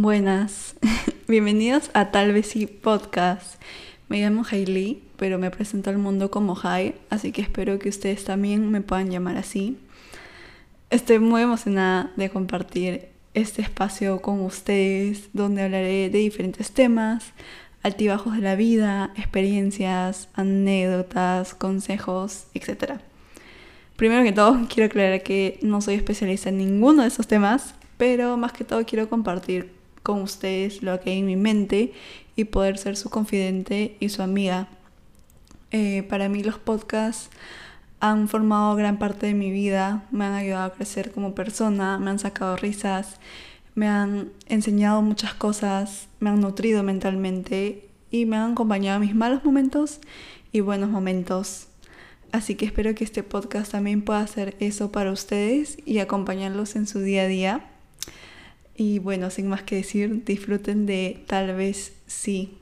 Buenas, bienvenidos a Tal vez sí podcast. Me llamo Hailey, pero me presento al mundo como Hai, así que espero que ustedes también me puedan llamar así. Estoy muy emocionada de compartir este espacio con ustedes, donde hablaré de diferentes temas, altibajos de la vida, experiencias, anécdotas, consejos, etc. Primero que todo, quiero aclarar que no soy especialista en ninguno de esos temas, pero más que todo quiero compartir con ustedes lo que hay en mi mente y poder ser su confidente y su amiga. Eh, para mí los podcasts han formado gran parte de mi vida, me han ayudado a crecer como persona, me han sacado risas, me han enseñado muchas cosas, me han nutrido mentalmente y me han acompañado a mis malos momentos y buenos momentos. Así que espero que este podcast también pueda hacer eso para ustedes y acompañarlos en su día a día. Y bueno, sin más que decir, disfruten de tal vez sí.